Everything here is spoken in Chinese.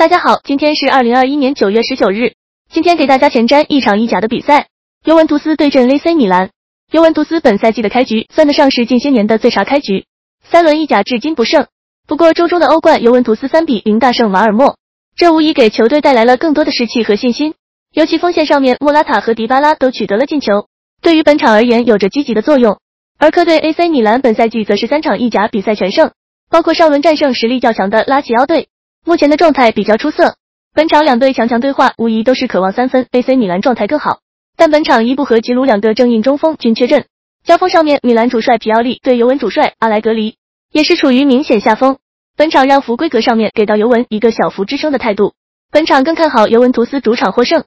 大家好，今天是二零二一年九月十九日。今天给大家前瞻一场意甲的比赛，尤文图斯对阵 AC 米兰。尤文图斯本赛季的开局算得上是近些年的最差开局，三轮意甲至今不胜。不过周中的欧冠，尤文图斯三比零大胜瓦尔默，这无疑给球队带来了更多的士气和信心。尤其锋线上面，莫拉塔和迪巴拉都取得了进球，对于本场而言有着积极的作用。而客队 AC 米兰本赛季则是三场意甲比赛全胜，包括上轮战胜实力较强的拉齐奥队。目前的状态比较出色，本场两队强强对话，无疑都是渴望三分。AC 米兰状态更好，但本场伊布和吉鲁两个正印中锋均缺阵，交锋上面，米兰主帅皮奥利对尤文主帅阿莱格里也是处于明显下风。本场让福规格上面给到尤文一个小幅支撑的态度，本场更看好尤文图斯主场获胜。